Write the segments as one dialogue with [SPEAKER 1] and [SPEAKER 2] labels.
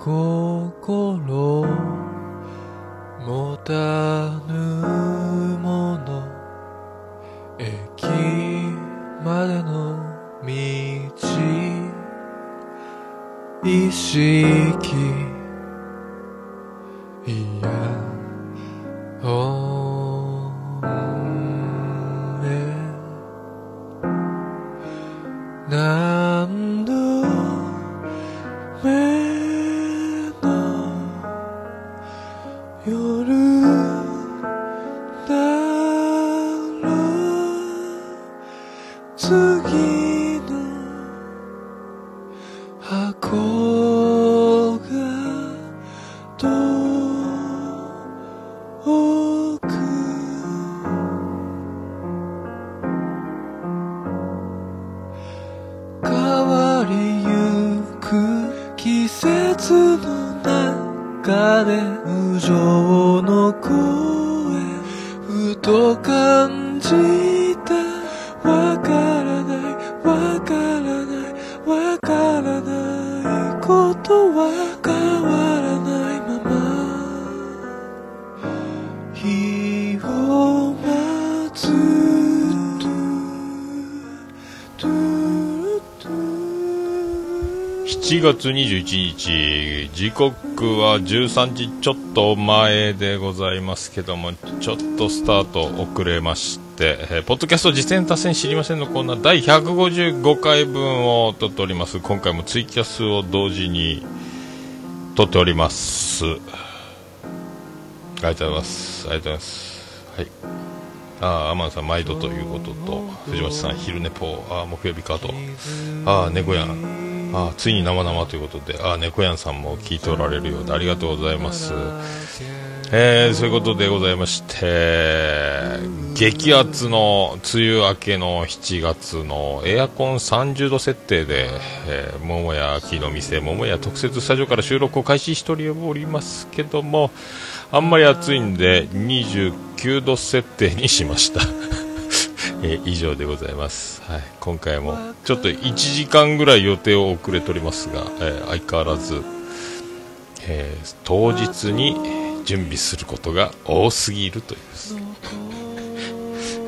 [SPEAKER 1] 心持たぬもの駅までの道意識
[SPEAKER 2] Oh. 月21日、時刻は13時ちょっと前でございますけども、ちょっとスタート遅れまして、えーポッドキャスト実践達成知りませんのコーナー第155回分を撮っております。今回もツイキャスを同時に撮っております。ありがとうございます。ありがとうございます。はい。ああ、アマンさん毎度ということと、藤本さん昼寝ぽ、ああ、木曜日かと。ああ、猫やん。あ、ついに生々ということで、あ、猫やんさんも聞いておられるようでありがとうございます。えー、そういうことでございまして、激アツの梅雨明けの7月のエアコン30度設定で、えー、桃屋秋の店、桃屋特設スタジオから収録を開始しておりますけども、あんまり暑いんで29度設定にしました。えー以上でございます、はい、今回もちょっと1時間ぐらい予定を遅れておりますが、えー相変わらず、えー当日に準備することが多すぎるという。です、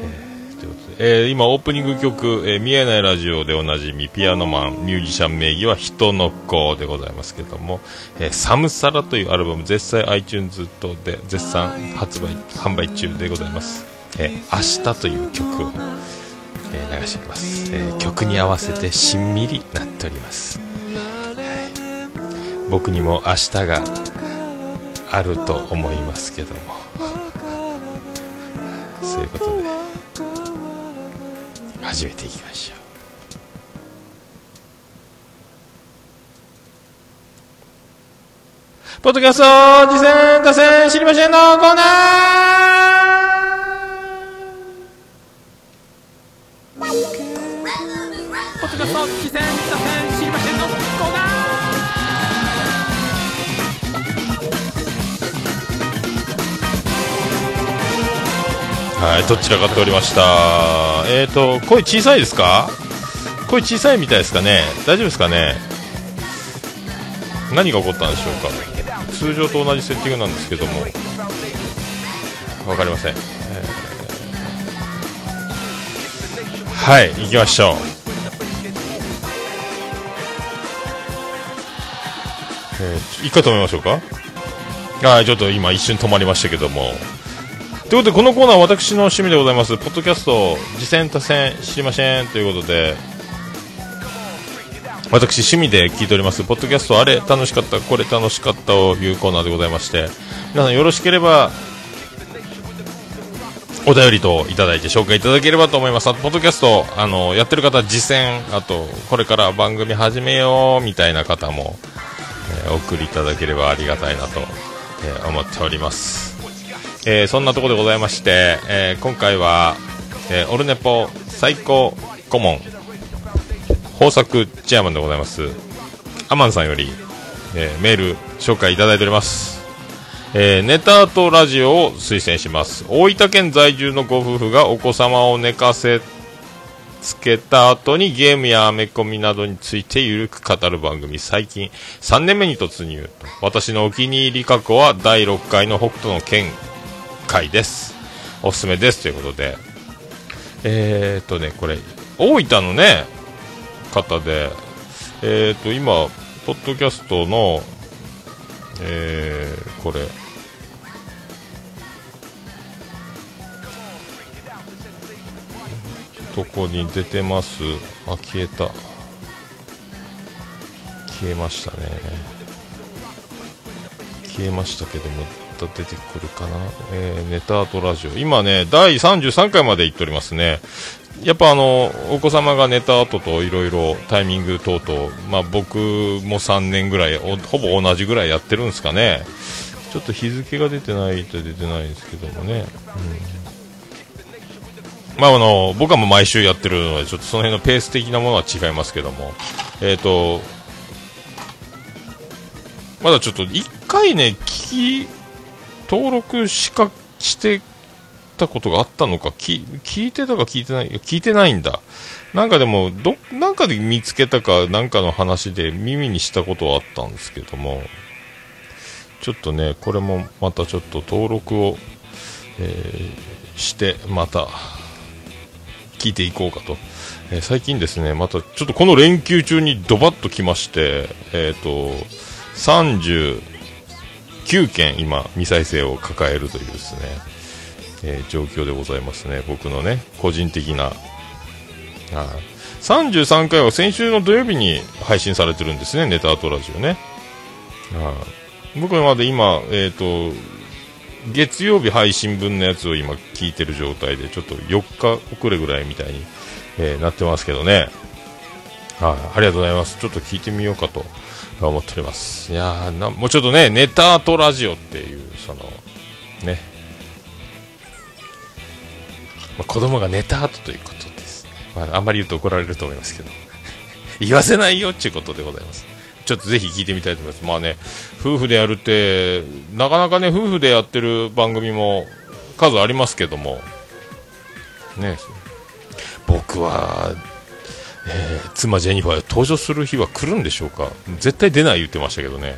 [SPEAKER 2] えということでえー今オープニング曲、え見えないラジオでおなじみピアノマンミュージシャン名義は人の子でございますけども「えーサムサラ」というアルバム絶賛 iTunes 等で絶賛発売販売中でございます「えー明日」という曲を、えー流しております、えー曲に合わせてしんみりなっております、はい。僕にも明日があると思いますけども。そういうことで始めていきましょう。ポッドキャスト次戦打線知りませんのコーナーはい、どちらかっておりました。えっ、ー、と、声小さいですか？声小さいみたいですかね？大丈夫ですかね？何が起こったんでしょうか？通常と同じセッティングなんですけども、わかりません。えーはい、行きましょう。えー、一回止めましょうか？はい、ちょっと今一瞬止まりましたけども。ということで、このコーナーは私の趣味でございます。ポッドキャスト、次戦多戦知りませんということで、私趣味で聞いております。ポッドキャスト、あれ楽しかった、これ楽しかったというコーナーでございまして、皆さんよろしければ、お便りといただいて紹介いただければと思います。あと、ポッドキャスト、あの、やってる方、実践、あと、これから番組始めよう、みたいな方も、えーお送りいただければありがたいなと、えー思っております。えーそんなところでございまして、えー今回は、えーオルネポ最高顧問豊作チェアマンでございますアマンさんより、えメール紹介いただいております、えーネタとラジオを推薦します。大分県在住のご夫婦がお子様を寝かせつけた後にゲームやアメコミなどについてゆるく語る番組、最近3年目に突入。私のお気に入り過去は第6回の北斗の剣。回です。おすすめです。ということで。えー、っとね、これ、大分のね、方で、えー、っと、今、ポッドキャストの、えー、これ、とこに出てますあ消えた消えましたね消えましたけども出てくるかな、えー、ネタアートラジオ。今ね第33回まで行っておりますね。やっぱあのお子様がネタアートといろいろタイミング等々、まあ、僕も3年ぐらいほぼ同じぐらいやってるんですかね。ちょっと日付が出てないと出てないですけどもね、うん。まあ、あの僕はもう毎週やってるのでちょっとその辺のペース的なものは違いますけども、えーと、まだちょっと1回ね聞き登録しかしてたことがあったのか？聞いてたか聞いてない？聞いてないんだ。なんかでもどなんかで見つけたかなんかの話で耳にしたことはあったんですけども。ちょっとねこれもまたちょっと登録を、えー、してまた聞いていこうかと、えー、最近ですねまたちょっとこの連休中にドバッと来ましてえっ、ー、と9件今未再生を抱えるというですね、えー、状況でございますね。僕のね個人的なあ33回は先週の土曜日に配信されてるんですね。ネタアトラジオね。あ僕はまだ今えっ、と月曜日配信分のやつを今聞いてる状態でちょっと4日遅れぐらいみたいに、えー、なってますけどね。はい、ありがとうございます。ちょっと聞いてみようかと。思っております。いやなもうちょっとねネタとラジオっていうそのね、まあ、子供がネタアートということです、まあ、あんまり言うと怒られると思いますけど。言わせないよっていうことでございます。ちょっとぜひ聞いてみたいと思います。まあね、夫婦でやるって、なかなかね、夫婦でやってる番組も数ありますけども、ね、僕は、えー、妻ジェニファー登場する日は来るんでしょうか？絶対出ない言ってましたけどね。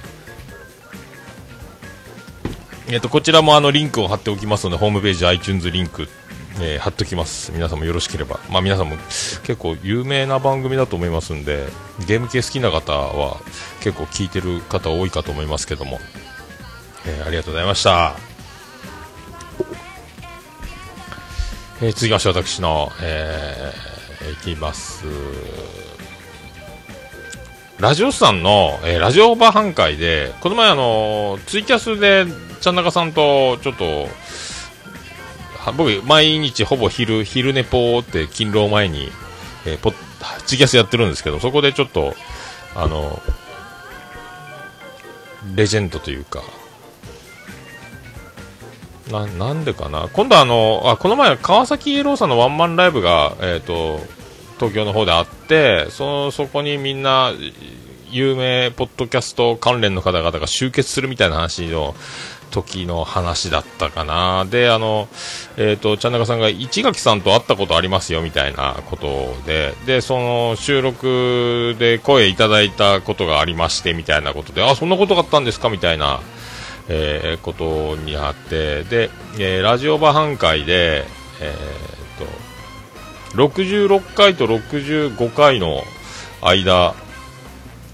[SPEAKER 2] えっ、ー、と、こちらもあのリンクを貼っておきますので、ホームページ iTunes リンクえー、貼っときます。皆さんもよろしければ、まあ、皆さんも結構有名な番組だと思いますんでゲーム系好きな方は結構聞いてる方多いかと思いますけども、えー、ありがとうございました、えー、続きまして私の、えー、いきます。ラジオスさんの、えー、ラジオバー半会でこの前あのツイキャスでちゃん中さんとちょっと僕、毎日ほぼ昼、昼寝ぽーって勤労前に、えー、ポツイキャスやってるんですけど、そこでちょっと、あの、レジェンドというか、な、なんでかな？今度あの、あ、この前、川崎イエローさんのワンマンライブが、え、ー、と、東京の方であって、そ、そこにみんな、有名ポッドキャスト関連の方々が集結するみたいな話を時の話だったかな。で、あの、えっ、ー、と、ちゃんなかさんが市垣さんと会ったことありますよみたいなことで、で、その収録で声いただいたことがありましてみたいなことで、あ、そんなことがあったんですか？みたいな、えー、ことにあって、で、えー、ラジオバ半会で、えっ、と、66回と65回の間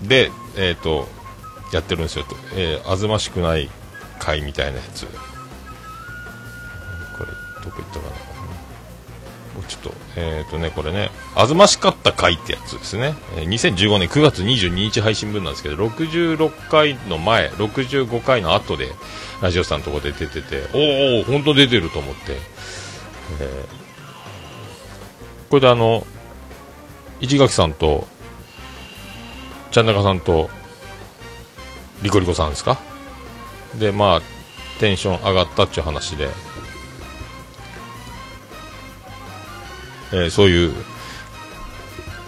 [SPEAKER 2] で、えっ、と、やってるんですよ。と、えー、あずましくない会みたいなやつ。これどこ行ったかな。ちょっとえっ、ー、とねこれねあずましかった回ってやつですね、えー、2015年9月22日配信分なんですけど66回の前65回の後でラジオさんのとこで出てておお本当出てると思って、えー、これであの市垣さんとちゃん中さんとリコリコさんですか？でまあテンション上がったっちゅう話で、えー、そういう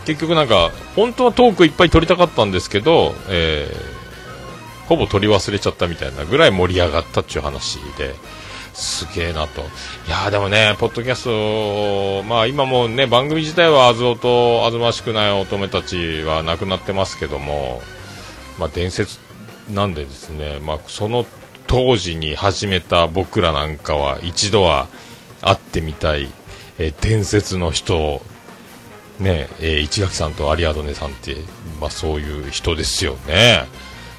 [SPEAKER 2] 結局なんか本当はトークいっぱい撮りたかったんですけど、えー、ほぼ撮り忘れちゃったみたいなぐらい盛り上がったっちゅう話ですげえなと。いやでもね、ポッドキャスト、まあ今もね、番組自体はあずおとあずましくない乙女たちはなくなってますけども、まあ伝説なんでですね、まあその当時に始めた僕らなんかは一度は会ってみたい、えー、伝説の人ねえー、市垣さんとアリアドネさんって、まあ、そういう人ですよね。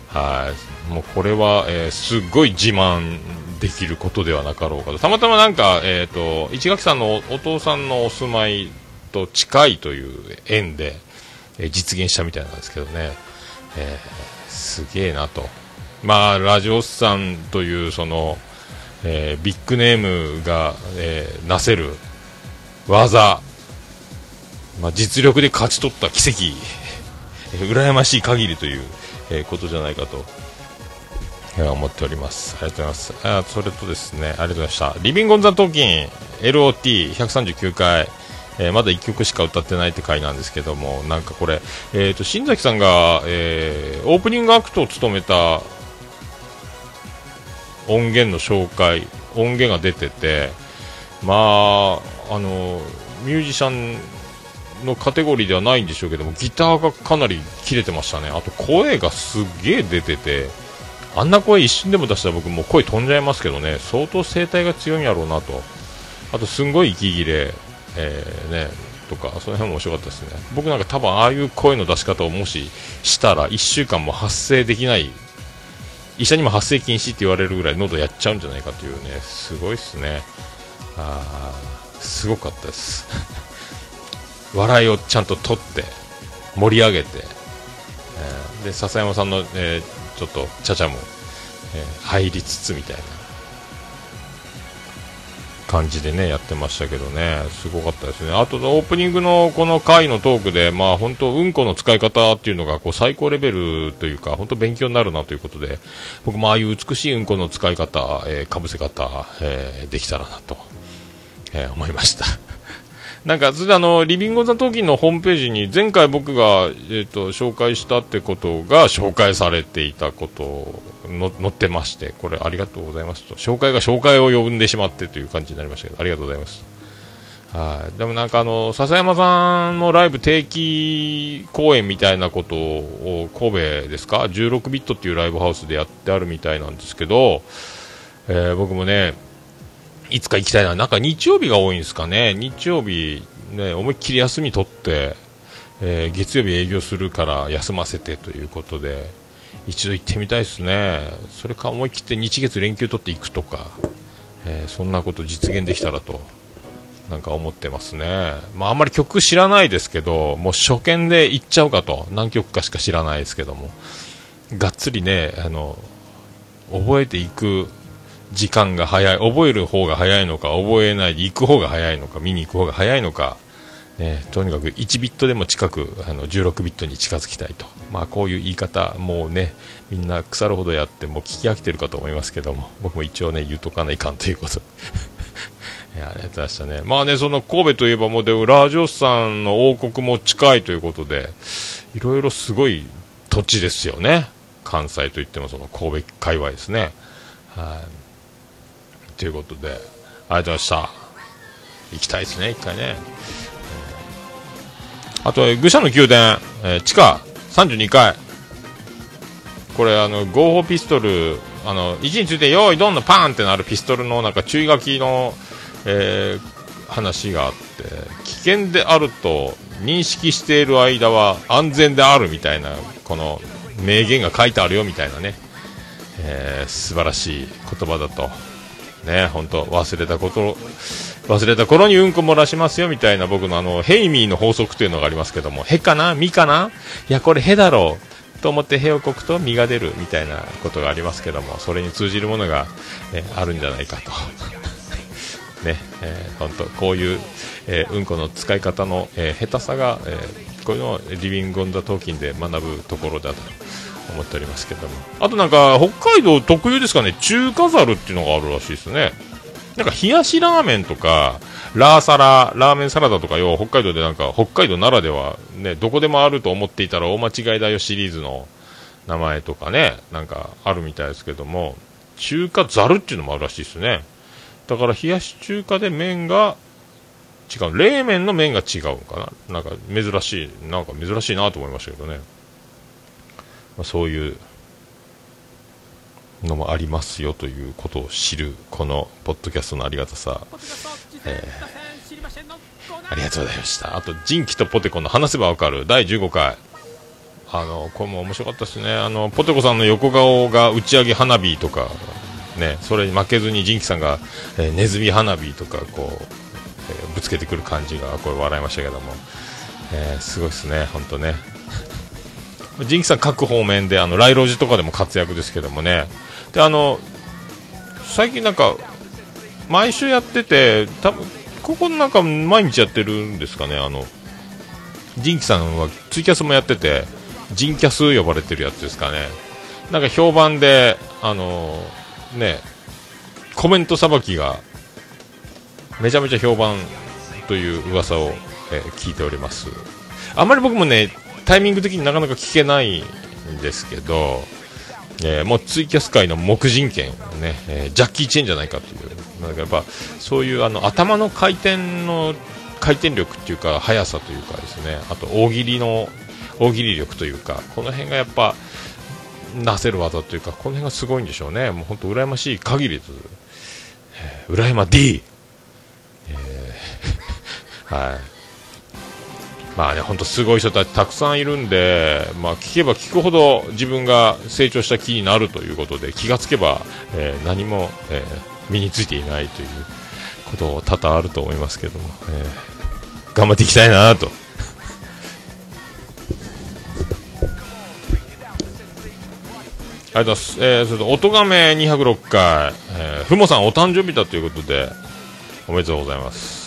[SPEAKER 2] はい。もうこれは、えー、すごい自慢できることではなかろうかと。たまたまなんか、え、ー、と、市垣さんのお父さんのお住まいと近いという縁で、えー、実現したみたいなんですけどね。えー、すげえなと。まあ、ラジオスさんという、その、えー、ビッグネームが、え、なせる技、まあ、実力で勝ち取った奇跡、羨ましい限りという、えー、ことじゃないかと、えー、思っております。ありがとうございます。あそれとですね、ありがとうございました。リビングオンザトーキン LOT139 回、えー、まだ1曲しか歌ってないって回なんですけども、なんかこれ、えーと、新崎さんが、えー、オープニングアクトを務めた音源の紹介、音源が出てて、まあ、あの、ミュージシャンのカテゴリーではないんでしょうけどもギターがかなり切れてましたね。あと声がすげえ出ててあんな声一瞬でも出したら僕もう声飛んじゃいますけどね。相当声帯が強いんやろうなと。あとすんごい息切れ、えー、ねとかその辺も面白かったですね。僕なんか多分ああいう声の出し方をもししたら1週間も発声できない医者にも発声禁止って言われるぐらい喉やっちゃうんじゃないかというねすごいっすね。あすごかったです。笑いをちゃんと取って盛り上げて、えー、で笹山さんの、えー、ちょっとちゃちゃも、えー、入りつつみたいな。感じでねやってましたけどね。すごかったですね。あとオープニングのこの回のトークでまあ本当うんこの使い方っていうのがこう最高レベルというか本当勉強になるなということで僕もああいう美しいうんこの使い方、えー、かぶせ方、えー、できたらなと、えー、思いました なんか、それであの、リビング・ザ・トーキンのホームページに、前回僕が、えっ、ー、と、紹介したってことが紹介されていたことの載ってまして、これありがとうございますと。紹介が紹介を呼んでしまってという感じになりましたけど、ありがとうございます。はい。でもなんかあの、笹山さんのライブ定期公演みたいなことを、神戸ですか ?16 ビットっていうライブハウスでやってあるみたいなんですけど、えー、僕もね、いつか行きたいな。なんか日曜日が多いんですかね。日曜日、ね、思いっきり休み取って、えー、月曜日営業するから休ませてということで、一度行ってみたいですね。それか思い切って日月連休取っていくとか、えー、そんなこと実現できたらと、なんか思ってますね。まあ、あんまり曲知らないですけど、もう初見で行っちゃうかと。何曲かしか知らないですけども。がっつりね、あの、覚えていく時間が早い、覚える方が早いのか、覚えないで行く方が早いのか、見に行く方が早いのか、ね、とにかく1ビットでも近くあの16ビットに近づきたいと、まあ、こういう言い方、もうね、みんな腐るほどやって、も聞き飽きてるかと思いますけども、僕も一応ね、言うとかないかんということ。いや、ありがとうございましたね。まあね、その神戸といえばもうでラジオスさんの王国も近いということで、いろいろすごい土地ですよね。関西といってもその神戸界隈ですね。はい、ということで、ありがとうございました。行きたいですね、一回ね。あと、愚者の宮殿、えー、地下32階。これ、あの、合法ピストル、あの、位置について、用意どんのパーンってなるピストルの、なんか注意書きの、えー、話があって、危険であると認識している間は安全であるみたいな、この名言が書いてあるよみたいなね、えー、素晴らしい言葉だとね、本当忘れたこと、忘れた頃にうんこ漏らしますよみたいな僕のあの、ヘイミーの法則というのがありますけども、へかな？みかな？いや、これへだろうと思ってへをこくと実が出るみたいなことがありますけども、それに通じるものが、ね、あるんじゃないかと。ね、えー、本当こういう、えー、うんこの使い方の、えー、下手さが、えー、こういうのをリビングオンザトーキンで学ぶところだと。思っておりますけども。あとなんか北海道特有ですかね。中華ざるっていうのがあるらしいですね。なんか冷やしラーメンとかラーサララーメンサラダとかよ北海道でなんか北海道ならではねどこでもあると思っていたら大間違いだよシリーズの名前とかねなんかあるみたいですけども中華ざるっていうのもあるらしいですね。だから冷やし中華で麺が違う冷麺の麺が違うかな。なんか珍しいなんか珍しいなと思いましたけどね、まあ、そういうのもありますよということを知るこのポッドキャストのありがたさ、えー、ありがとうございました。あと「人気とポテコの話せばわかる」第15回。あのこれも面白かったですね。あのポテコさんの横顔が打ち上げ花火とかねそれに負けずにジンキさんが、えー、ネズミ花火とかこう、えー、ぶつけてくる感じがこれ笑いましたけども、えー、すごいですね本当ね。ジンキさん各方面であのライロジとかでも活躍ですけどもね。であの最近なんか毎週やってて多分ここなんか毎日やってるんですかね。あのジンキさんはツイキャスもやっててジンキャス呼ばれてるやつですかね。なんか評判であのねコメントさばきがめちゃめちゃ評判という噂を、えー、聞いております。あんまり僕もねタイミング的になかなか聞けないんですけどえー、もうツイキャス界の木人権ね、えー、ジャッキー・チェンじゃないかという。なんかやっぱそういうあの頭の回転の回転力っていうか速さというかですね。あと大喜利の大喜利力というかこの辺がやっぱなせる技というかこの辺がすごいんでしょうね。もう本当羨ましい限りです、えー、羨ま D、えー、はい。まあね、本当すごい人たちたくさんいるんで、まあ、聞けば聞くほど自分が成長した気になるということで気がつけば、えー、何も、えー、身についていないということ多々あると思いますけども、えー、頑張っていきたいなと。ありがとうございます。えー、それと、音がめ206回、えー、ふもさんお誕生日だということで、おめでとうございます。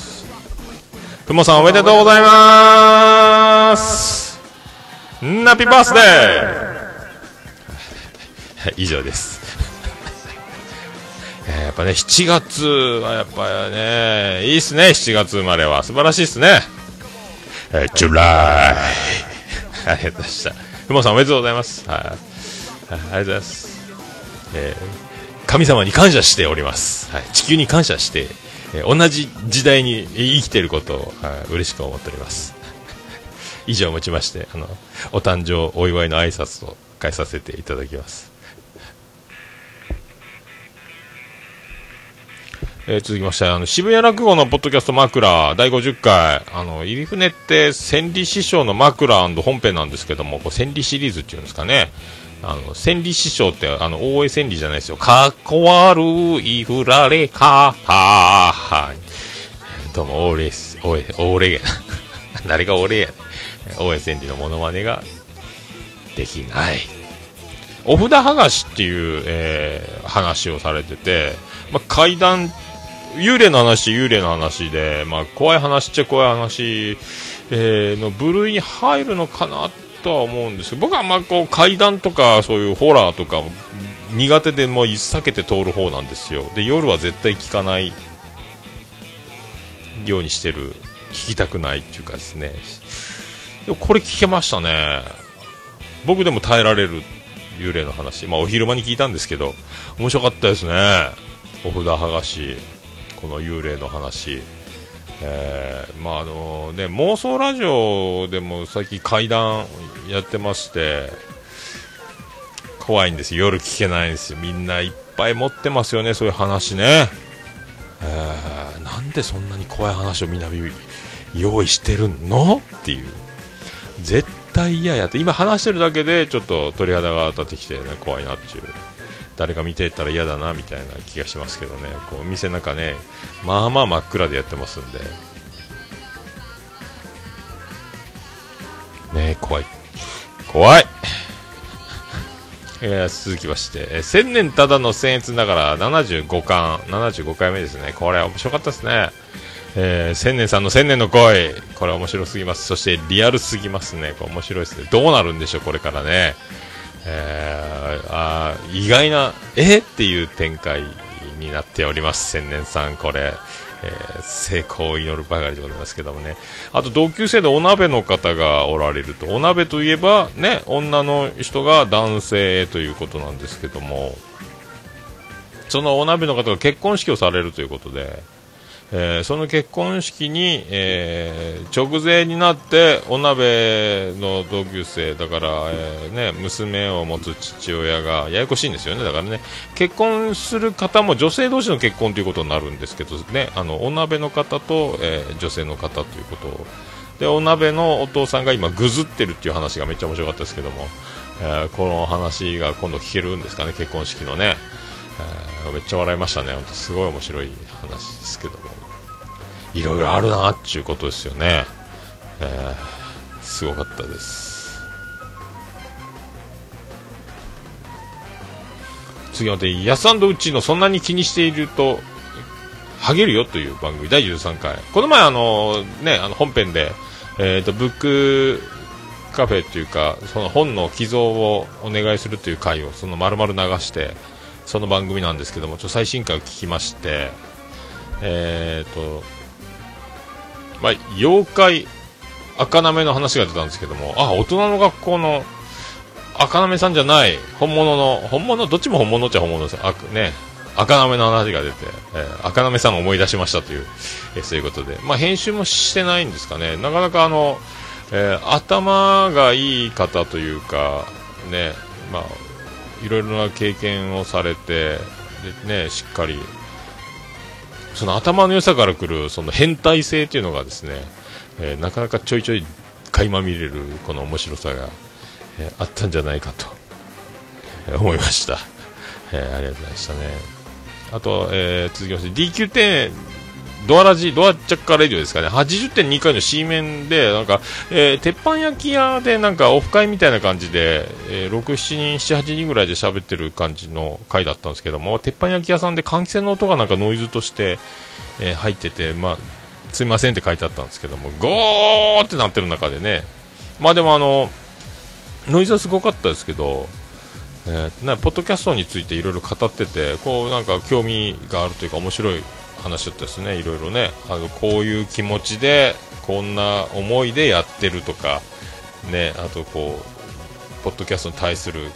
[SPEAKER 2] ふもさんおめでとうございますナピバースデー 以上です やっぱね、7月はやっぱね、いいっすね、7月生まれは。素晴らしいっすね。えー、ジュライ。ありがとうございました。ふもさんおめでとうございます。はい。ありがとうございます。えー、神様に感謝しております。はい。地球に感謝してえー、同じ時代に生きていることを、はい、嬉しく思っております。以上をもちましてあのお誕生お祝いの挨拶を返させていただきます。えー、続きましてあの渋谷落語のポッドキャスト枕第50回。あの入船って千里師匠の枕本編なんですけども千里シリーズっていうんですかね。あの、千里師匠って、あの、大江千里じゃないですよ。かっこ悪い振られか、ははい。どうも、大江、大江、大江や 誰が大江や大江千里のモノマネができない。お札剥がしっていう、えー、話をされてて、まあ、階段、幽霊の話、幽霊の話で、まあ、怖い話っちゃ怖い話、えー、の部類に入るのかなってとは思うんですけど僕はあんまこう階段とかそういうホラーとか苦手でもう避けて通る方なんですよ。で夜は絶対聞かないようにしてる聞きたくないっていうかですね。でもこれ聞けましたね。僕でも耐えられる幽霊の話。まあお昼間に聞いたんですけど面白かったですね。お札剥がしこの幽霊の話。えー、まああのね、妄想ラジオでも最近怪談やってまして怖いんです夜聞けないんですよ。みんないっぱい持ってますよねそういう話ね、えー、なんでそんなに怖い話をみんな用意してるの？っていう。絶対嫌やって。今話してるだけでちょっと鳥肌が立ってきて、ね、怖いなっていう。誰か見てたら嫌だなみたいな気がしますけどね。こう店の中ねまあまあ真っ暗でやってますんで。ね怖い。怖い。えー、続きまして、えー、千年ただの僭越ながら75巻75回目ですね。これ面白かったですね。えー、千年さんの千年の恋。これ面白すぎます。そしてリアルすぎますね。これ面白いですね。どうなるんでしょうこれからね。えー、あ意外な、えっていう展開になっております、千年さん、これ。えー、成功を祈るばかりでございますけどもね。あと同級生でお鍋の方がおられると。お鍋といえば、ね、女の人が男性ということなんですけども。そのお鍋の方が結婚式をされるということで、えー、その結婚式に、えー、直前になってお鍋の同級生だから、えー、ね、娘を持つ父親がややこしいんですよね。だからね結婚する方も女性同士の結婚ということになるんですけどね。あのお鍋の方と、え女性の方ということ。をでお鍋のお父さんが今ぐずってるっていう話がめっちゃ面白かったですけども、えこの話が今度聞けるんですかね結婚式のね、えめっちゃ笑いましたね。すごい面白い話ですけども。いろいろあるなっていうことですよね、えー、すごかったです。次はでやすうちのそんなに気にしているとハゲるよという番組第13回。この前あのねあの本編でえっ、ー、とブックカフェっていうかその本の寄贈をお願いするという回をその丸々流してその番組なんですけどもちょ最新回を聞きましてえっ、ー、とまあ、妖怪赤なめの話が出たんですけども、あ、大人の学校の赤なめさんじゃない、本物の、本物、どっちも本物っちゃ本物です。あね、赤なめの話が出て、えー、赤なめさんを思い出しましたという、えー、そういうことで。まあ、編集もしてないんですかね。なかなかあの、えー、頭がいい方というか、ね、まあ、いろいろな経験をされて、でね、しっかりその頭の良さからくるその変態性っていうのがですね、えー、なかなかちょいちょい垣間見れるこの面白さが、えー、あったんじゃないかと、えー、思いました、えありがとうございましたね。あと、え続きまして DQ10 ドアラジ、ドアチャッカーレディオですかね、80.2回の C 面で、なんか、えー、鉄板焼き屋でなんかオフ会みたいな感じで、えー、6、7人、7、8人ぐらいで喋ってる感じの回だったんですけども、鉄板焼き屋さんで換気扇の音がなんかノイズとして、えー、入ってて、まあ、すいませんって書いてあったんですけども、ゴーってなってる中でね、まあでもあの、ノイズはすごかったですけど、えー、なポッドキャストについていろいろ語ってて、こうなんか興味があるというか面白い話だったですね、いろいろね、あのこういう気持ちで、こんな思いでやってるとか、ね、あとこう、ポッドキャストに対する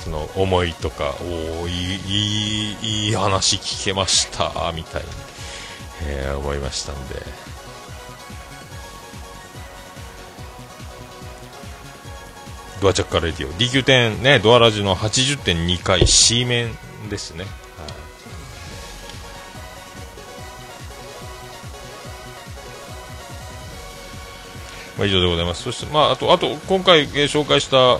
[SPEAKER 2] その思いとか、おいいいいい話聞けましたみたいに、えー、思いましたんで。ドアチャッカレディオ。DQ10 ねドアラジの80.2回 C 面ですね。まあ、以上でございます。そして、まあ、あと、あと、今回、えー、紹介した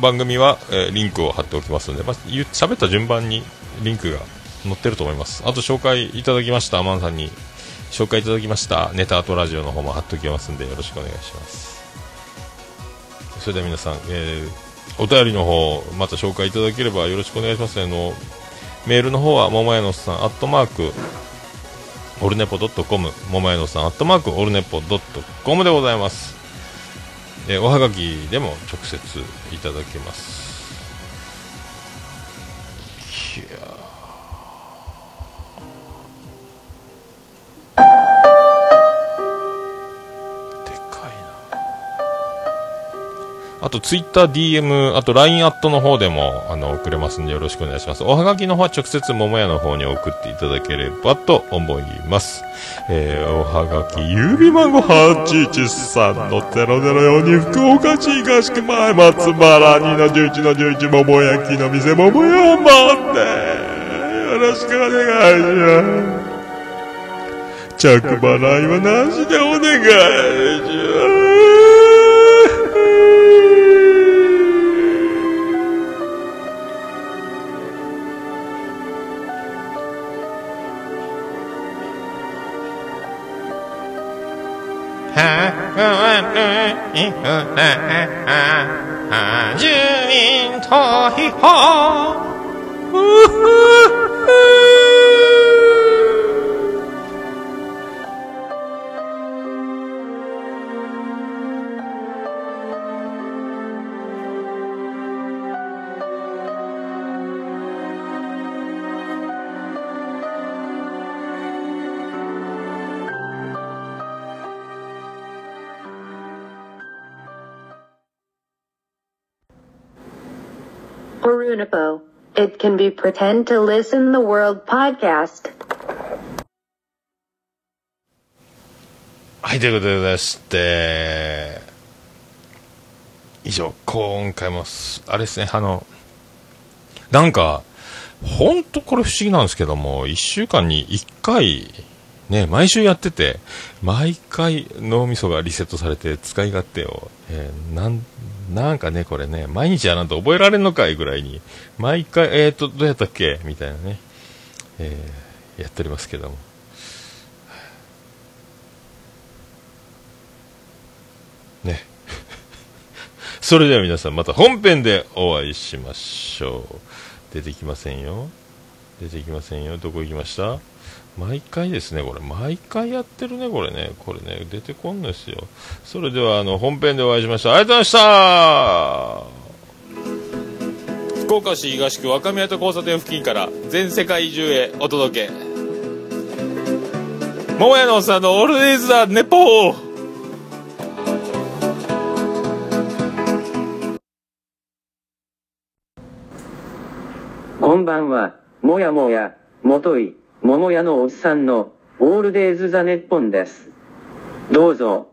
[SPEAKER 2] 番組は、えー、リンクを貼っておきますので、まあ、喋った順番にリンクが載ってると思います。あと、紹介いただきました、アマンさんに、紹介いただきました、ネタアートラジオの方も貼っておきますんで、よろしくお願いします。それでは皆さん、えー、お便りの方、また紹介いただければよろしくお願いします。あの、メールの方は、桃屋のさん、アットマーク、オルネポドットコム、桃江のさん、アットマーク、オルネポドットコムでございます。えおはがきでも直接いただけます。あとツイッター DM、あと LINE アットの方でも、あの、送れますんでよろしくお願いします。おはがきの方は直接桃屋の方に送っていただければと思います。えー、おはがき、指番号813-004に福岡市東区前松原2の11の11桃焼きの店桃屋まで、よろしくお願いします。着払いはなしでお願いします。住民投票
[SPEAKER 3] Unipo, It can be pretend to listen the world podcast.
[SPEAKER 2] はい、ということでございまして、以上、今回も、あれですね、あの、なんか、ほんとこれ不思議なんですけども、1週間に1回、ね、毎週やってて、毎回脳みそがリセットされて使い勝手を、えーなん、なんかね、これね、毎日やらんと覚えられんのかいぐらいに、毎回、えーと、どうやったっけ？みたいなね、えーやっておりますけども。ね。それでは皆さんまた本編でお会いしましょう。出てきませんよ。出てきませんよ。どこ行きました？毎回ですね、これ。毎回やってるね、これね。これね、出てこんのですよ。それでは、あの、本編でお会いしましょう。ありがとうございました福岡市東区若宮と交差点付近から全世界中へお届け。桃屋のおっさんのオールディーズ・ザ・ネポー
[SPEAKER 4] こんばんは、もやもや、もとい、ももやのおっさんの、オールデイズ・ザ・ネッポンです。どうぞ、